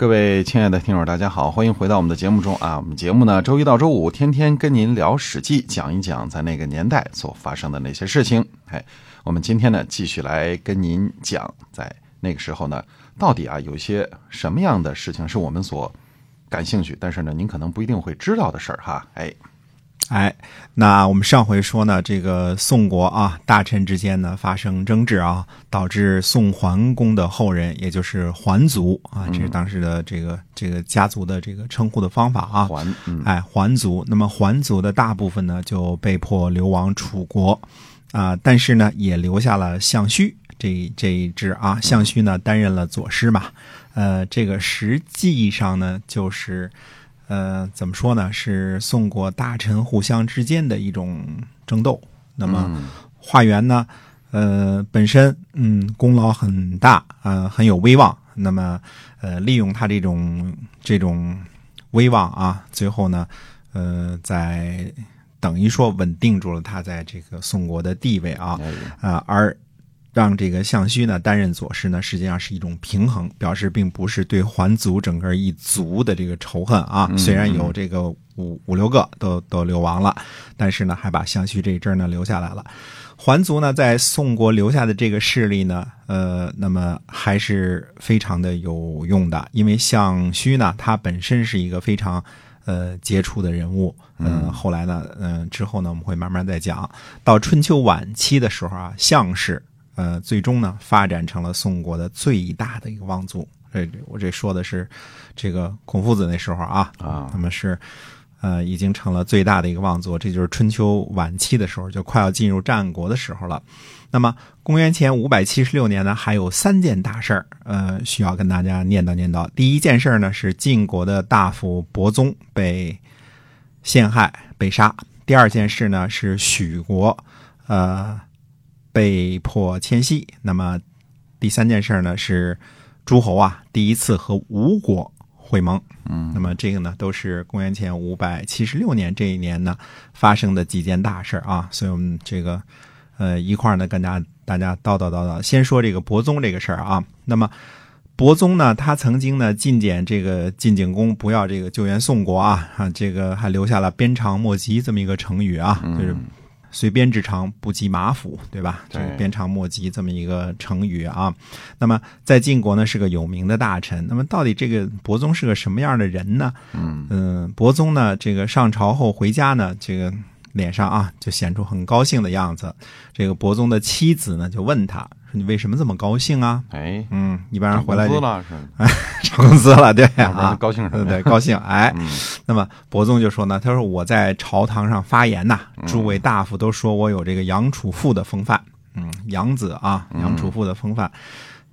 各位亲爱的听友，大家好，欢迎回到我们的节目中啊！我们节目呢，周一到周五天天跟您聊《史记》，讲一讲在那个年代所发生的那些事情。哎，我们今天呢，继续来跟您讲，在那个时候呢，到底啊有些什么样的事情是我们所感兴趣，但是呢，您可能不一定会知道的事儿哈。哎，哎，那我们上回说呢，这个宋国啊，大臣之间呢发生争执啊，导致宋桓公的后人，也就是桓族啊，这是当时的这个这个家族的这个称呼的方法啊。桓，嗯，哎，桓族。那么桓族的大部分呢，就被迫流亡楚国啊，但是呢，也留下了项须这这一支啊。项须呢，担任了左师嘛。呃，这个实际上呢，就是。呃，怎么说呢？是宋国大臣互相之间的一种争斗。那么，华元呢？呃，本身嗯功劳很大，呃很有威望。那么，呃，利用他这种这种威望啊，最后呢，呃，在等于说稳定住了他在这个宋国的地位啊啊而。让这个项须呢担任左师呢，实际上是一种平衡，表示并不是对桓族整个一族的这个仇恨啊。虽然有这个五五六个都都流亡了，但是呢，还把项须这一支呢留下来了。桓族呢在宋国留下的这个势力呢，呃，那么还是非常的有用的，因为项须呢他本身是一个非常呃杰出的人物。嗯，后来呢，嗯，之后呢我们会慢慢再讲。到春秋晚期的时候啊，项氏。呃，最终呢，发展成了宋国的最大的一个望族。这我这说的是这个孔夫子那时候啊啊，他们是呃，已经成了最大的一个望族。这就是春秋晚期的时候，就快要进入战国的时候了。那么公元前五百七十六年呢，还有三件大事儿，呃，需要跟大家念叨念叨。第一件事呢，是晋国的大夫伯宗被陷害被杀；第二件事呢，是许国呃。被迫迁徙。那么，第三件事呢是诸侯啊第一次和吴国会盟。嗯，那么这个呢都是公元前五百七十六年这一年呢发生的几件大事啊。所以我们这个呃一块呢跟大家大家叨叨叨叨。先说这个伯宗这个事儿啊。那么伯宗呢，他曾经呢进谏这个晋景公不要这个救援宋国啊啊，这个还留下了鞭长莫及这么一个成语啊，就是。随鞭之长不及马腹，对吧？这个鞭长莫及这么一个成语啊。那么在晋国呢是个有名的大臣。那么到底这个伯宗是个什么样的人呢？嗯嗯，伯宗呢这个上朝后回家呢，这个脸上啊就显出很高兴的样子。这个伯宗的妻子呢就问他。你为什么这么高兴啊？哎，嗯，一般人回来涨工资了是？哎，涨工资了，对啊，高兴什么？对，高兴。哎，那么伯宗就说呢，他说我在朝堂上发言呐，诸位大夫都说我有这个杨楚父的风范，嗯，杨子啊，杨楚父的风范。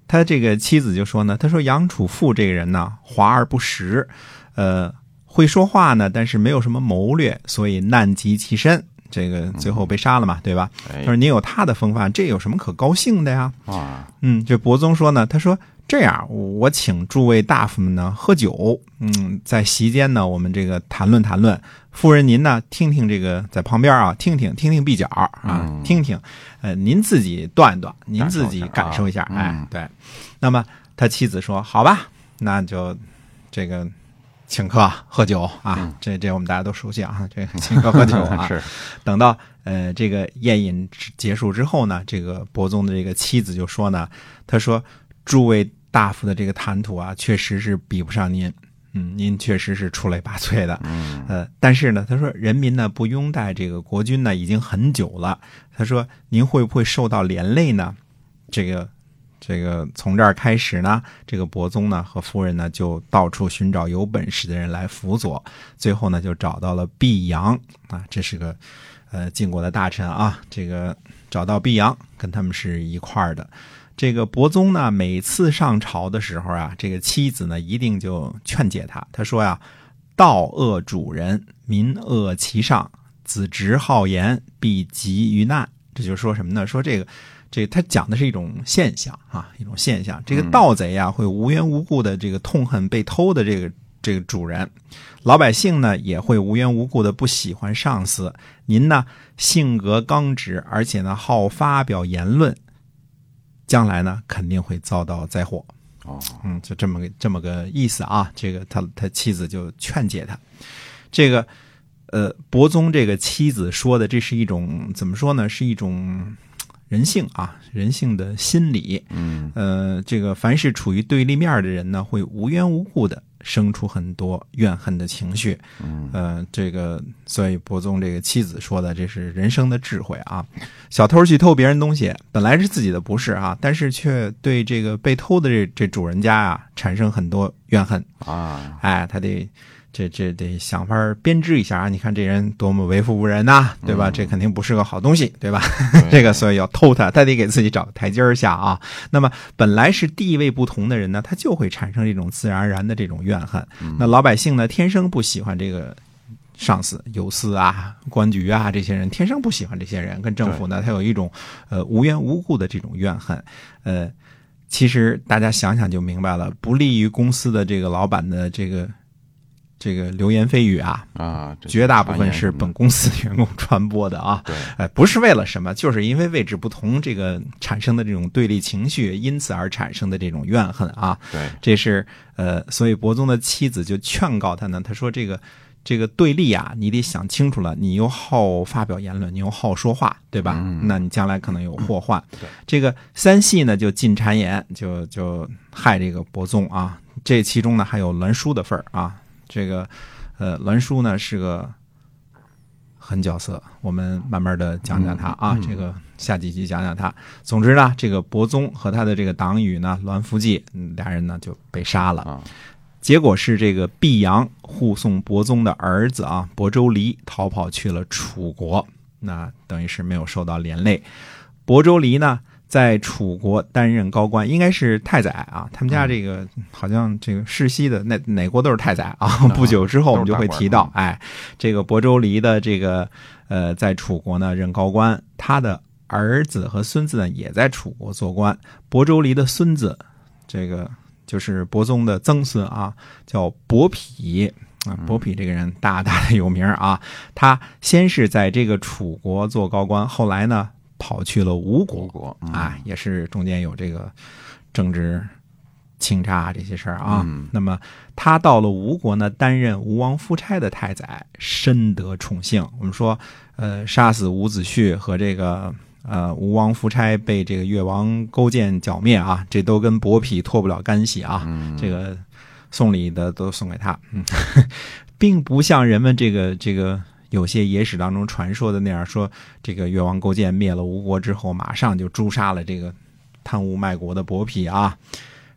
他这个妻子就说呢，他说杨楚父这个人呢，华而不实，呃，会说话呢，但是没有什么谋略，所以难及其身。这个最后被杀了嘛，对吧？他说：“你有他的风范，这有什么可高兴的呀？”啊，嗯，这伯宗说呢，他说：“这样，我请诸位大夫们呢喝酒，嗯，在席间呢，我们这个谈论谈论。夫人您呢，听听这个在旁边啊，听听听听壁角啊，听听，呃，您自己断断，您自己感受一下。哎，对。那么他妻子说：好吧，那就这个。”请客喝酒啊，这这我们大家都熟悉啊。这请客喝酒啊，是。等到呃这个宴饮结束之后呢，这个伯宗的这个妻子就说呢，他说：“诸位大夫的这个谈吐啊，确实是比不上您，嗯，您确实是出类拔萃的，嗯，呃，但是呢，他说人民呢不拥戴这个国君呢已经很久了，他说您会不会受到连累呢？这个。”这个从这儿开始呢，这个伯宗呢和夫人呢就到处寻找有本事的人来辅佐，最后呢就找到了毕阳啊，这是个呃晋国的大臣啊，这个找到毕阳跟他们是一块儿的。这个伯宗呢每次上朝的时候啊，这个妻子呢一定就劝解他，他说呀：“道恶主人，民恶其上，子直好言，必急于难。”这就说什么呢？说这个。这他讲的是一种现象啊，一种现象。这个盗贼呀，会无缘无故的这个痛恨被偷的这个这个主人；老百姓呢，也会无缘无故的不喜欢上司。您呢，性格刚直，而且呢，好发表言论，将来呢，肯定会遭到灾祸。哦，嗯，就这么个这么个意思啊。这个他他妻子就劝解他，这个呃，伯宗这个妻子说的，这是一种怎么说呢？是一种人性啊，人性的心理。嗯呃，这个凡是处于对立面的人呢，会无缘无故的生出很多怨恨的情绪。嗯呃，这个所以伯宗这个妻子说的，这是人生的智慧啊。小偷去偷别人东西，本来是自己的不是啊，但是却对这个被偷的这这主人家啊产生很多怨恨。啊，哎，他得这这得想法儿编织一下啊！你看这人多么为富不仁呐、对吧？这肯定不是个好东西，对吧？这个所以要偷他，他得给自己找个台阶儿下啊。那么本来是地位不同的人呢，他就会产生这种自然而然的这种怨恨。那老百姓呢，天生不喜欢这个。上司、有司啊、官局啊，这些人天生不喜欢这些人，跟政府呢，他有一种呃无缘无故的这种怨恨。呃，其实大家想想就明白了，不利于公司的这个老板的这个这个流言蜚语啊，啊，绝大部分是本公司的员工传播的啊。对，哎，不是为了什么，就是因为位置不同，这个产生的这种对立情绪，因此而产生的这种怨恨啊。对，这是呃，所以伯宗的妻子就劝告他呢，他说这个这个对立啊，你得想清楚了，你又好发表言论，你又好说话，对吧？嗯那你将来可能有祸患。对这个三系呢就进谗言，就就害这个伯宗啊。这其中呢还有栾书的份儿啊。这个呃，栾书呢是个狠角色，我们慢慢的讲讲他啊。嗯这个下几集讲讲他。总之呢，这个伯宗和他的这个党羽呢，栾福记，嗯俩人呢就被杀了。啊，结果是这个毕阳护送伯宗的儿子啊，伯州离逃跑去了楚国，那等于是没有受到连累。伯州离呢，在楚国担任高官，应该是太宰啊。他们家这个好像这个世袭的哪哪国都是太宰啊。不久之后我们就会提到，哎，这个亳州离的这个呃，在楚国呢任高官，他的儿子和孙子呢也在楚国做官。亳州离的孙子，这个就是伯宗的曾孙啊，叫伯匹啊。伯匹这个人大大的有名啊，他先是在这个楚国做高官，后来呢跑去了吴国吴国嗯啊，也是中间有这个政治倾轧这些事儿啊。嗯那么他到了吴国呢，担任吴王夫差的太宰，深得宠幸。我们说，呃，杀死伍子胥和这个呃吴王夫差被这个越王勾践剿灭啊，这都跟伯嚭脱不了干系啊。嗯这个送礼的都送给他，嗯，并不像人们这个这个有些野史当中传说的那样，说这个越王勾践灭了吴国之后，马上就诛杀了这个贪污卖国的伯嚭啊。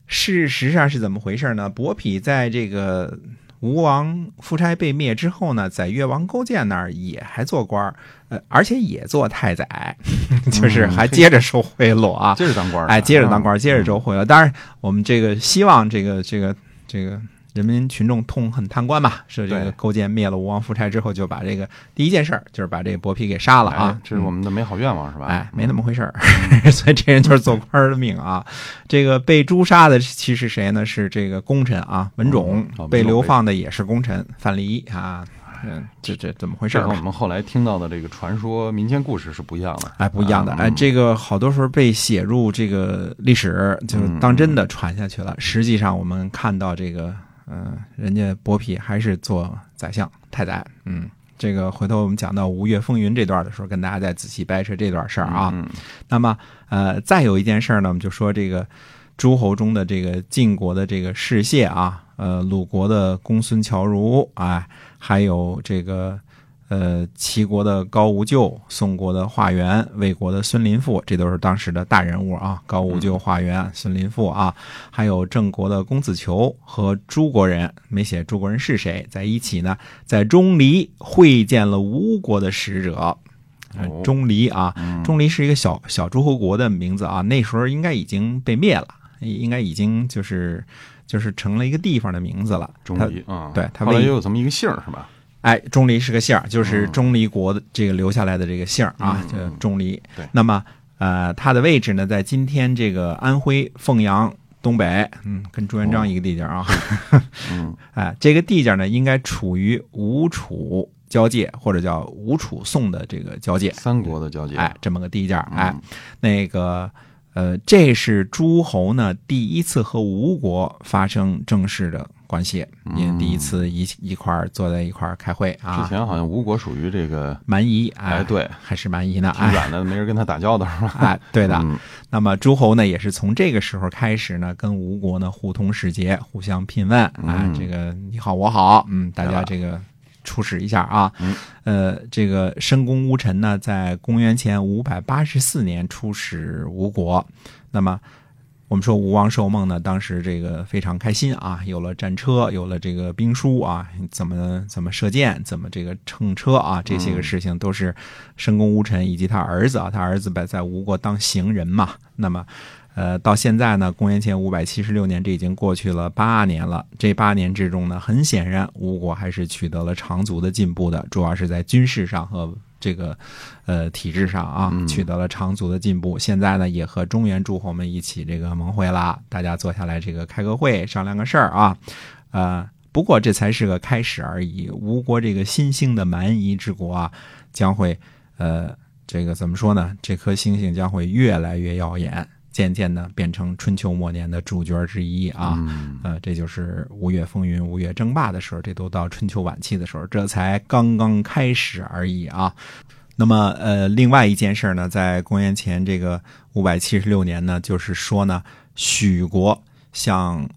事实上是怎么回事呢？伯嚭在这个吴王夫差被灭之后呢，在越王勾践那儿也还做官儿呃，而且也做太宰，就是还接着收贿赂啊。接着当官儿，哎，接着当官，儿接着收贿赂。当然，我们这个希望这个这个这个人民群众痛恨贪官嘛，是这个勾践灭了吴王夫差之后，就把这个第一件事儿就是把这个伯嚭给杀了啊哎，这是我们的美好愿望是吧？哎，没那么回事儿，所以这人就是做官儿的命啊。这个被诛杀的其实谁呢？是这个功臣啊，文种哦。被流放的也是功臣范蠡啊。嗯，这这怎么回事儿吧这和我？们后来听到的这个传说民间故事是不一样的。哎，不一样的，啊哎，这个好多时候被写入这个历史，就是当真的传下去了。实际上，我们看到这个，嗯、人家伯嚭还是做宰相、太宰，嗯，这个回头我们讲到吴越风云这段的时候，跟大家再仔细掰扯这段事儿啊。嗯那么，呃，再有一件事儿呢，我们就说这个诸侯中的这个晋国的这个士燮啊，呃，鲁国的公孙侨如，啊，还有这个呃齐国的高无咎、宋国的华元、魏国的孙林父，这都是当时的大人物啊。高无咎、华元、孙林父啊，还有郑国的公子求和诸国人，没写诸国人是谁，在一起呢，在钟离会见了吴国的使者。钟离啊，嗯钟离是一个小小诸侯国的名字啊，那时候应该已经被灭了，应该已经就是就是成了一个地方的名字了。钟离啊，对他后来为也有这么一个姓儿是吧？哎，钟离是个姓儿，就是嗯钟离国的这个留下来的这个姓儿啊，嗯叫钟离。对那么呃，他的位置呢，在今天这个安徽凤阳东北，嗯，跟朱元璋一个地界啊。嗯哎，这个地界呢，应该处于吴楚交界，或者叫吴楚宋的这个交界。三国的交界。哎，这么个地界，哎嗯，那个呃，这是诸侯呢第一次和吴国发生正式的关系，因为第一次一一块儿坐在一块儿开会啊。之前好像吴国属于这个蛮夷，哎，哎对还是蛮夷呢，哎，挺软的，没人跟他打交道是吧？哎，对的。嗯那么诸侯呢，也是从这个时候开始呢，跟吴国呢互通使节，互相聘问啊，嗯这个你好我好，嗯，大家这个出使一下啊。嗯呃，这个申公乌臣呢，在公元前五百八十四年出使吴国，那么。我们说吴王寿梦呢，当时这个非常开心啊，有了战车，有了这个兵书啊，怎么怎么射箭，怎么这个乘车啊，这些个事情都是申公乌臣以及他儿子啊，他儿子在在吴国当行人嘛。那么，呃，到现在呢，公元前五百七十六年，这已经过去了八年了。这八年之中呢，很显然吴国还是取得了长足的进步的，主要是在军事上和这个呃体制上啊，取得了长足的进步。现在呢，也和中原诸侯们一起这个盟会啦，大家坐下来这个开个会，商量个事儿啊，呃。不过这才是个开始而已。吴国这个新兴的蛮夷之国啊，将会呃，这个怎么说呢？这颗星星将会越来越耀眼，渐渐的变成春秋末年的主角之一啊。嗯呃，这就是吴越风云、吴越争霸的时候，这都到春秋晚期的时候，这才刚刚开始而已啊。那么，呃，另外一件事呢，在公元前这个五百七十六年呢，就是说呢，许国向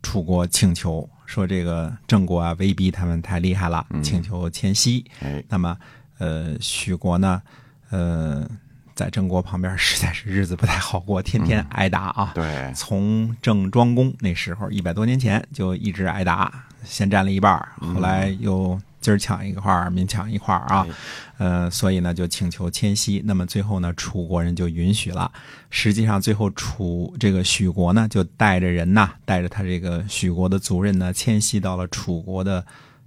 楚国请求说，这个郑国啊，威逼他们太厉害了，请求迁徙。哎，那么，呃，许国呢，呃，在郑国旁边实在是日子不太好过，天天挨打啊。对，从郑庄公那时候一百多年前就一直挨打，先占了一半，后来又今儿抢一块儿，明抢一块儿啊哎，呃，所以呢就请求迁徙。那么最后呢，楚国人就允许了。实际上最后楚这个许国呢，就带着人呐，带着他这个许国的族人呢，迁徙到了楚国的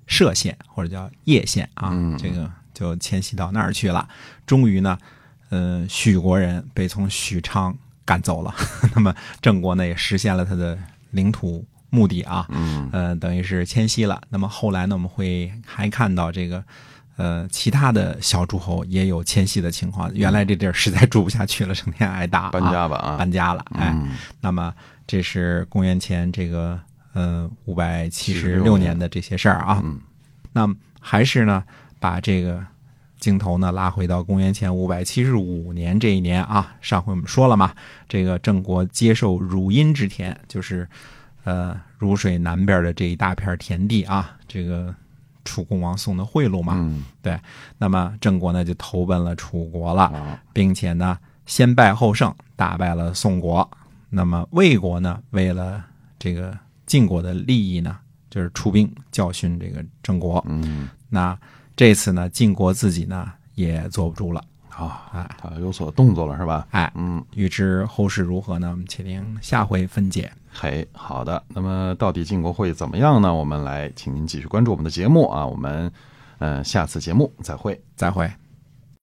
歙县或者叫叶县啊，嗯这个就迁徙到那儿去了。终于呢，呃，许国人被从许昌赶走了。那么郑国呢，也实现了他的领土目的啊，嗯呃，等于是迁徙了。那么后来呢，我们会还看到这个。呃，其他的小诸侯也有迁徙的情况。原来这地儿实在住不下去了，成天挨打、啊，搬家吧啊，搬家了。哎，嗯那么这是公元前这个呃五百七十六年的这些事儿啊。嗯那么还是呢，把这个镜头呢拉回到公元前五百七十五年这一年啊。上回我们说了嘛，这个郑国接受汝阴之田，就是呃汝水南边的这一大片田地啊，这个楚共王送的贿赂嘛。嗯那么郑国呢就投奔了楚国了。啊，并且呢，先败后胜，打败了宋国。那么魏国呢，为了这个晋国的利益呢，就是出兵教训这个郑国。嗯那这次呢，晋国自己呢也坐不住了，啊，哎他有所动作了是吧？哎，嗯，预知后事如何呢？我们且听下回分解。嘿，好的。那么到底晋国会怎么样呢？我们来，请您继续关注我们的节目啊。我们，呃，下次节目再会。再会。